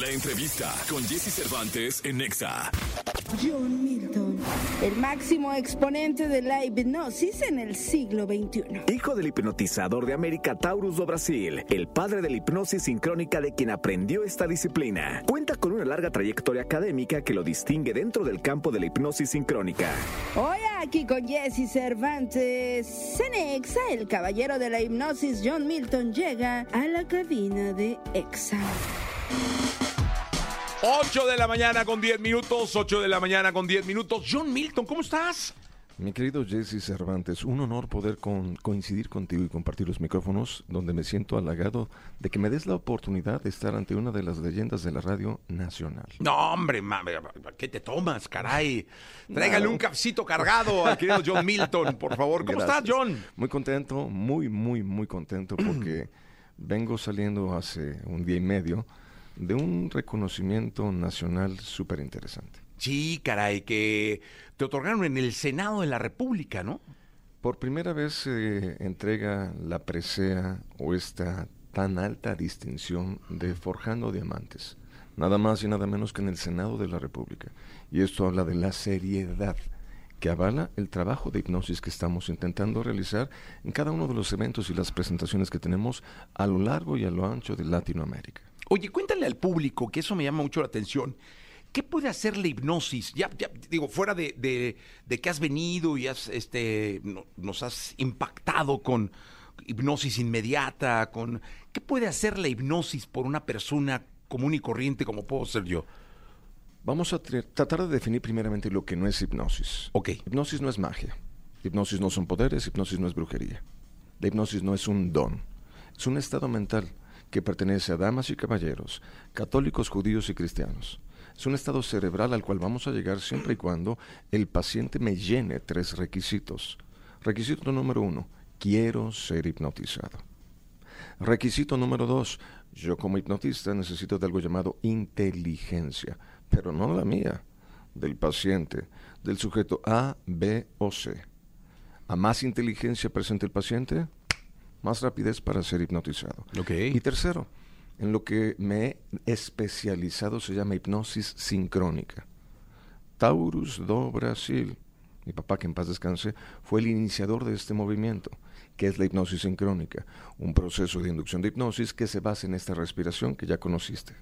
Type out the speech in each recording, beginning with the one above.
La entrevista con Jesse Cervantes en Nexa. John Milton, el máximo exponente de la hipnosis en el siglo XXI. Hijo del hipnotizador de América Taurus do Brasil, el padre de la hipnosis sincrónica de quien aprendió esta disciplina. Cuenta con una larga trayectoria académica que lo distingue dentro del campo de la hipnosis sincrónica. Hoy aquí con Jesse Cervantes, Cenexa, el caballero de la hipnosis John Milton llega a la cabina de EXA. 8 de la mañana con 10 minutos, 8 de la mañana con 10 minutos. John Milton, ¿cómo estás? Mi querido Jesse Cervantes, un honor poder con- coincidir contigo y compartir los micrófonos donde me siento halagado de que me des la oportunidad de estar ante una de las leyendas de la radio nacional. No, hombre, mame, ¿qué te tomas, caray? Tráigale un cafecito cargado al querido John Milton, por favor. ¿Cómo Gracias. estás, John? Muy contento, muy, muy, muy contento porque vengo saliendo hace un día y medio de un reconocimiento nacional súper interesante. Sí, caray, que te otorgaron en el Senado de la República, ¿no? Por primera vez se entrega la presea o esta tan alta distinción de Forjando Diamantes, nada más y nada menos que en el Senado de la República. Y esto habla de la seriedad que avala el trabajo de hipnosis que estamos intentando realizar en cada uno de los eventos y las presentaciones que tenemos a lo largo y a lo ancho de Latinoamérica. Oye, cuéntale al público, que eso me llama mucho la atención. ¿Qué puede hacer la hipnosis? Ya, ya, digo, fuera de, de- de que has venido y has, este, no- nos has impactado con hipnosis inmediata, con ¿qué puede hacer la hipnosis por una persona común y corriente como puedo ser yo? Vamos a tra- tratar de definir primeramente lo que no es hipnosis. Ok. Hipnosis no es magia. Hipnosis no son poderes, hipnosis no es brujería. La hipnosis no es un don. Es un estado mental que pertenece a damas y caballeros, católicos, judíos y cristianos. Es un estado cerebral al cual vamos a llegar siempre y cuando el paciente me llene tres requisitos. Requisito número uno, quiero ser hipnotizado. Requisito número dos, yo como hipnotista necesito de algo llamado inteligencia, pero no la mía, del paciente, del sujeto A, B o C. A más inteligencia presente el paciente, más rapidez para ser hipnotizado. Y tercero, en lo que me he especializado se llama hipnosis sincrónica. Taurus do Brasil, mi papá que en paz descanse, fue el iniciador de este movimiento, que es la hipnosis sincrónica, un proceso de inducción de hipnosis que se basa en esta respiración que ya conociste.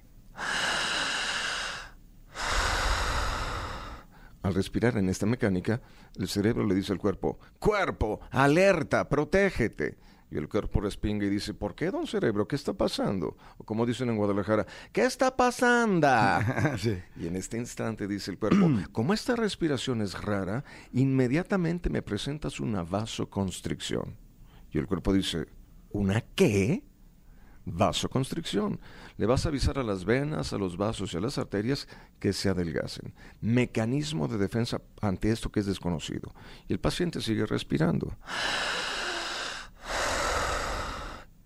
Al respirar en esta mecánica, el cerebro le dice al cuerpo, cuerpo, alerta, protégete. Y el cuerpo respinga y dice, ¿por qué, don cerebro? ¿Qué está pasando? O como dicen en Guadalajara, ¿qué está pasando? Y en este instante dice el cuerpo, como esta respiración es rara, inmediatamente me presentas una vasoconstricción. Y el cuerpo dice, ¿una qué? Vasoconstricción. Le vas a avisar a las venas, a los vasos y a las arterias que se adelgacen. Mecanismo de defensa ante esto que es desconocido. Y el paciente sigue respirando.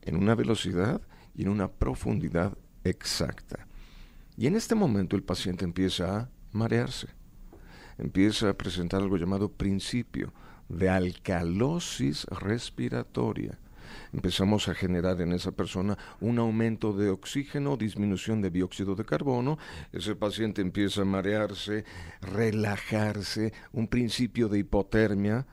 En una velocidad y en una profundidad exacta. Y en este momento el paciente empieza a marearse. Empieza a presentar algo llamado principio de alcalosis respiratoria. Empezamos a generar en esa persona un aumento de oxígeno, disminución de dióxido de carbono. Ese paciente empieza a marearse, relajarse, un principio de hipotermia.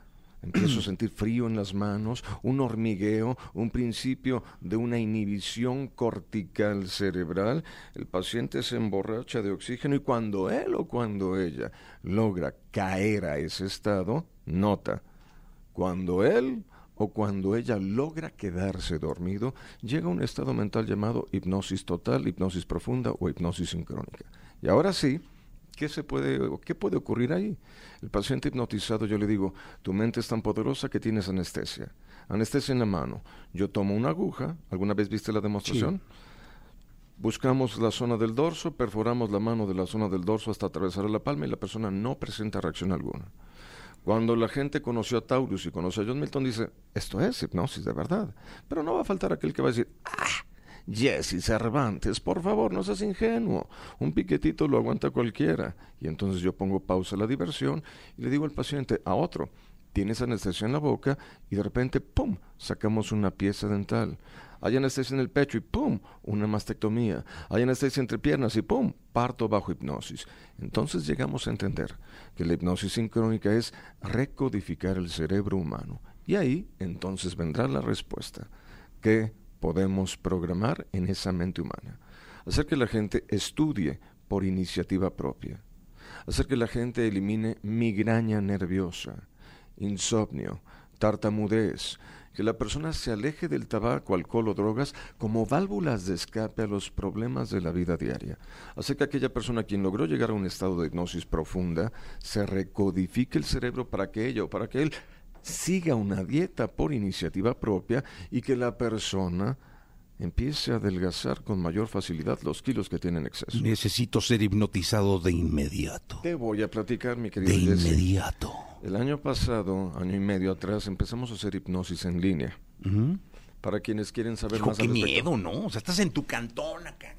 Empiezo a sentir frío en las manos, un hormigueo, un principio de una inhibición cortical cerebral. El paciente se emborracha de oxígeno y cuando él o cuando ella logra caer a ese estado, nota, cuando él o cuando ella logra quedarse dormido, llega a un estado mental llamado hipnosis total, hipnosis profunda o hipnosis sincrónica. Y ahora sí, ¿qué, se puede, ¿qué puede ocurrir ahí? El paciente hipnotizado, yo le digo, tu mente es tan poderosa que tienes anestesia. Anestesia en la mano. Yo tomo una aguja, ¿alguna vez viste la demostración? Buscamos la zona del dorso, perforamos la mano de la zona del dorso hasta atravesar la palma y la persona no presenta reacción alguna. Cuando la gente conoció a Taurus y conoció a John Milton, dice, esto es hipnosis de verdad. Pero no va a faltar aquel que va a decir, ah, Jesse Cervantes, por favor, no seas ingenuo. Un piquetito lo aguanta cualquiera. Y entonces yo pongo pausa a la diversión y le digo al paciente, a otro, tienes anestesia en la boca y de repente, ¡pum!, sacamos una pieza dental. Hay anestesia en el pecho y ¡pum! Una mastectomía. Hay anestesia entre piernas y ¡pum! Parto bajo hipnosis. Entonces llegamos a entender que la hipnosis sincrónica es recodificar el cerebro humano. Y ahí entonces vendrá la respuesta. ¿Qué podemos programar en esa mente humana? Hacer que la gente estudie por iniciativa propia. Hacer que la gente elimine migraña nerviosa, insomnio, tartamudez, que la persona se aleje del tabaco, alcohol o drogas como válvulas de escape a los problemas de la vida diaria. Hacer que aquella persona quien logró llegar a un estado de hipnosis profunda se recodifique el cerebro para que ella o para que él siga una dieta por iniciativa propia y que la persona empiece a adelgazar con mayor facilidad los kilos que tiene en exceso. Necesito ser hipnotizado de inmediato. Te voy a platicar, mi querido De Jesse. inmediato. El año pasado, año y medio atrás, empezamos a hacer hipnosis en línea. Para quienes quieren saber Hijo, más qué al miedo, ¿no? O sea, estás en tu cantón acá.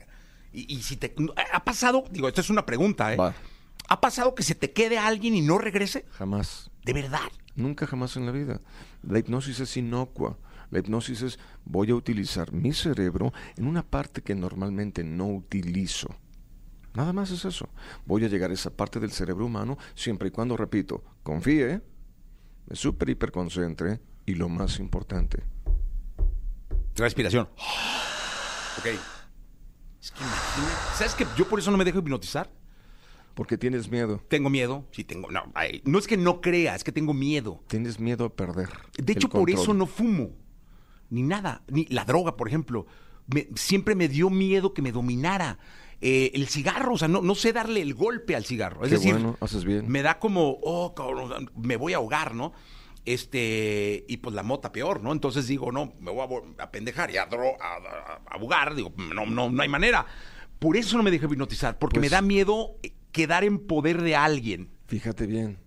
Y, y si te... ¿Ha pasado? Digo, esta es una pregunta, ¿eh? Va. ¿Ha pasado que se te quede alguien y no regrese? Jamás. ¿De verdad? Nunca jamás en la vida. La hipnosis es inocua. La hipnosis es voy a utilizar mi cerebro en una parte que normalmente no utilizo. Nada más es eso. Voy a llegar a esa parte del cerebro humano siempre y cuando, repito, confíe, me super hiperconcentre y lo más importante, Respiración. Ok. Es que imagínate. ¿Sabes que yo por eso no me dejo hipnotizar? Porque tienes miedo. Tengo miedo. Sí, tengo. No, ay, no es que no crea, es que tengo miedo. Tienes miedo a perder. De hecho, por eso no fumo. Ni nada. Ni la droga, por ejemplo. Me- siempre me dio miedo que me dominara. Eh, el cigarro, o sea, no, no sé darle el golpe al cigarro. Es Qué decir, bueno, haces bien. me da como, oh, cabrón, me voy a ahogar, ¿no? Este, y pues la mota peor, ¿no? Entonces digo, no, me voy a, pendejar y a, a, a- ahogar. Digo, no, no, no hay manera. Por eso no me dejo hipnotizar, porque Pues- me da miedo quedar en poder de alguien. Fíjate bien,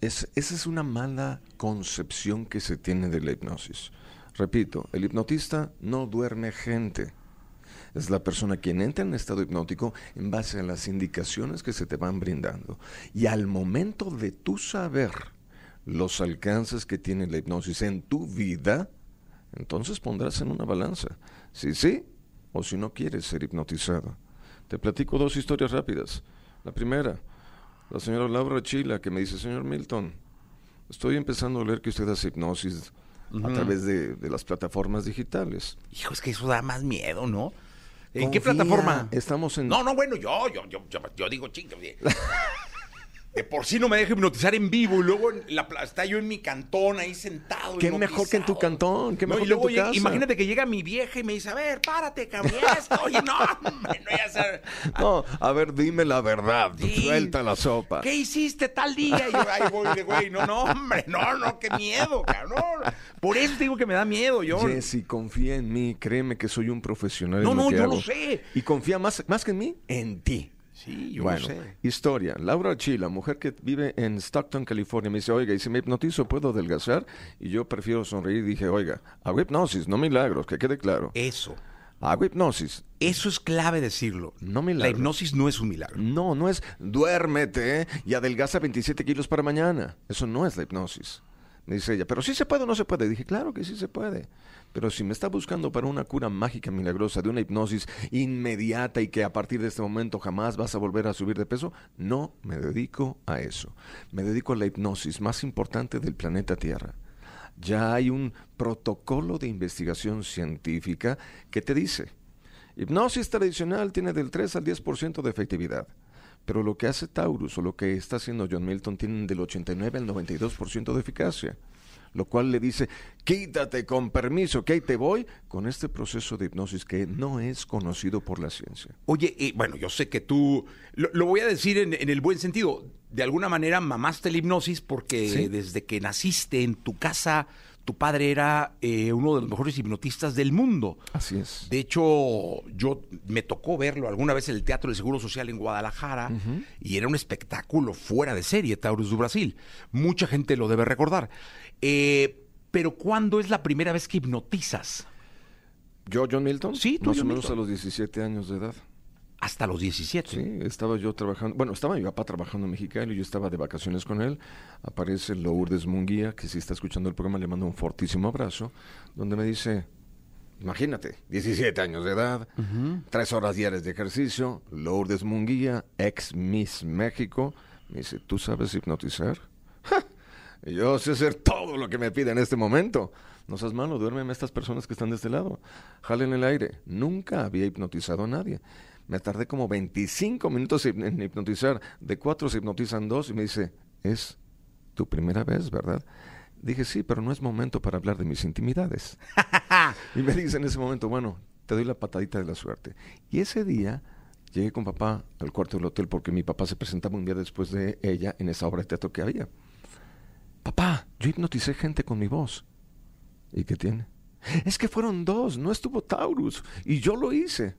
es, esa es una mala concepción que se tiene de la hipnosis. Repito, el hipnotista no duerme gente. Es la persona quien entra en estado hipnótico en base a las indicaciones que se te van brindando. Y al momento de tú saber los alcances que tiene la hipnosis en tu vida, entonces pondrás en una balanza si sí o si no quieres ser hipnotizado. Te platico dos historias rápidas. La primera, la señora Laura Chila, que me dice, señor Milton, estoy empezando a leer que usted hace hipnosis a través de, de las plataformas digitales. Hijo, es que eso da más miedo, ¿no? ¿En qué plataforma? Estamos en... No, no, bueno, yo, yo, yo, yo, yo digo chingo. De, por sí no me dejo hipnotizar en vivo y luego en la, pla- está yo en mi cantón ahí sentado. Qué mejor que en tu cantón, qué No, mejor y que en luego tu llega- casa. Imagínate que llega mi vieja y me dice, a ver, párate, cabrón. Oye, no, hombre, no voy a hacer... No, a ver, dime la verdad, Sí. suelta la sopa. ¿Qué hiciste tal día? Y yo, ahí voy de güey, no, no, hombre, no, no, qué miedo, cabrón. Por eso te digo que me da miedo, yo. Jesse, confía en mí, créeme que soy un profesional No, en lo no, que yo hago. lo sé. Y confía más, más que en mí, en ti. Sí, yo bueno, lo sé. historia. Laura Chila, mujer que vive en Stockton, California, me dice, oiga, y si me hipnotizo, ¿puedo adelgazar? Y yo prefiero sonreír dije, oiga, hago hipnosis, no milagros, que quede claro. Eso. Hago hipnosis. Eso es clave decirlo. No La milagros. hipnosis no es un milagro. No, no es duérmete y adelgaza 27 kilos para mañana. Eso no es la hipnosis. Me dice ella, pero sí se puede o no se puede. Dije, claro que sí se puede. Pero si me está buscando para una cura mágica, milagrosa, de una hipnosis inmediata y que a partir de este momento jamás vas a volver a subir de peso, no me dedico a eso. Me dedico a la hipnosis más importante del planeta Tierra. Ya hay un protocolo de investigación científica que te dice, hipnosis tradicional tiene del 3 al 10% de efectividad. Pero lo que hace Taurus o lo que está haciendo John Milton tienen del 89 al 92% de eficacia. Lo cual le dice, quítate con permiso, que ahí te voy, con este proceso de hipnosis que no es conocido por la ciencia. Oye, eh, bueno, yo sé que tú, lo, lo voy a decir en, en el buen sentido, de alguna manera mamaste la hipnosis porque Sí. desde que naciste en tu casa, tu padre era eh, uno de los mejores hipnotistas del mundo. Así es. De hecho, yo me tocó verlo alguna vez en el Teatro del Seguro Social en Guadalajara y era un espectáculo fuera de serie, Taurus do Brasil. Mucha gente lo debe recordar. Eh, pero ¿cuándo es la primera vez que hipnotizas? ¿Yo, John Milton? Sí, tú, Más John o menos Milton. a los 17 años de edad. Hasta los 17. Sí, estaba yo trabajando, bueno, estaba mi papá trabajando en Mexicali, yo estaba de vacaciones con él, aparece Lourdes Munguía, que si está escuchando el programa le mando un fortísimo abrazo, donde me dice, Imagínate, 17 años de edad, tres horas diarias de ejercicio, Lourdes Munguía, ex Miss México, me dice, ¿tú sabes hipnotizar? ¡Ja! Yo sé hacer todo lo que me pide en este momento. No seas malo, duérmeme a estas personas que están de este lado. Jalen el aire. Nunca había hipnotizado a nadie. Me tardé como 25 minutos en hipnotizar. De cuatro se hipnotizan dos y me dice, es tu primera vez, ¿verdad? Dije, sí, pero no es momento para hablar de mis intimidades. y me dice en ese momento, bueno, te doy la patadita de la suerte. Y ese día llegué con papá al cuarto del hotel porque mi papá se presentaba un día después de ella en esa obra de teatro que había. Papá, yo hipnoticé gente con mi voz. ¿Y qué tiene? Es que fueron dos, no estuvo Taurus. Y yo lo hice.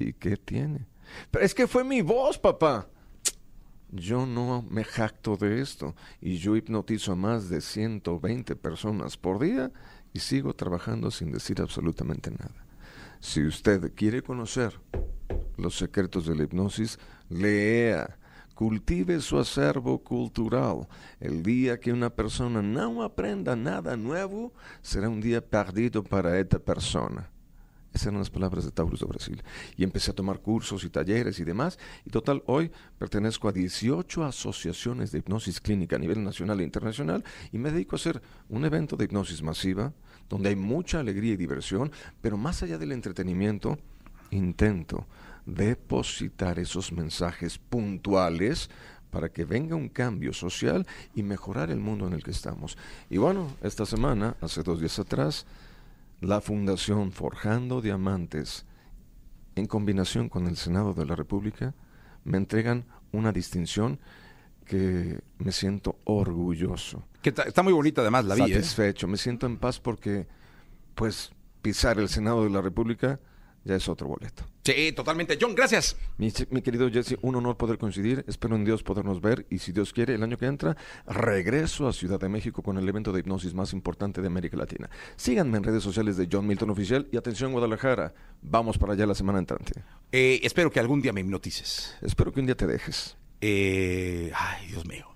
¿Y qué tiene? Pero es que fue mi voz, papá. Yo no me jacto de esto y yo hipnotizo a más de 120 personas por día y sigo trabajando sin decir absolutamente nada. Si usted quiere conocer los secretos de la hipnosis, lea, cultive su acervo cultural. El día que una persona no aprenda nada nuevo, será un día perdido para esta persona. Esas eran las palabras de Taurus de Brasil. Y empecé a tomar cursos y talleres y demás. Y total, hoy pertenezco a 18 asociaciones de hipnosis clínica a nivel nacional e internacional y me dedico a hacer un evento de hipnosis masiva donde hay mucha alegría y diversión, pero más allá del entretenimiento, intento depositar esos mensajes puntuales para que venga un cambio social y mejorar el mundo en el que estamos. Y bueno, esta semana, hace dos días atrás, la Fundación Forjando Diamantes, en combinación con el Senado de la República, me entregan una distinción que me siento orgulloso. Que está muy bonita además la vida. ¿eh? Satisfecho, me siento en paz porque, pues, pisar el Senado de la República ya es otro boleto. Sí, totalmente. John, gracias. Mi, querido Jesse, un honor poder coincidir. Espero en Dios podernos ver y si Dios quiere, el año que entra, regreso a Ciudad de México con el evento de hipnosis más importante de América Latina. Síganme en redes sociales de John Milton Oficial y atención Guadalajara, vamos para allá la semana entrante. Eh, espero que algún día me hipnotices. Espero que un día te dejes. Eh, ay, Dios mío.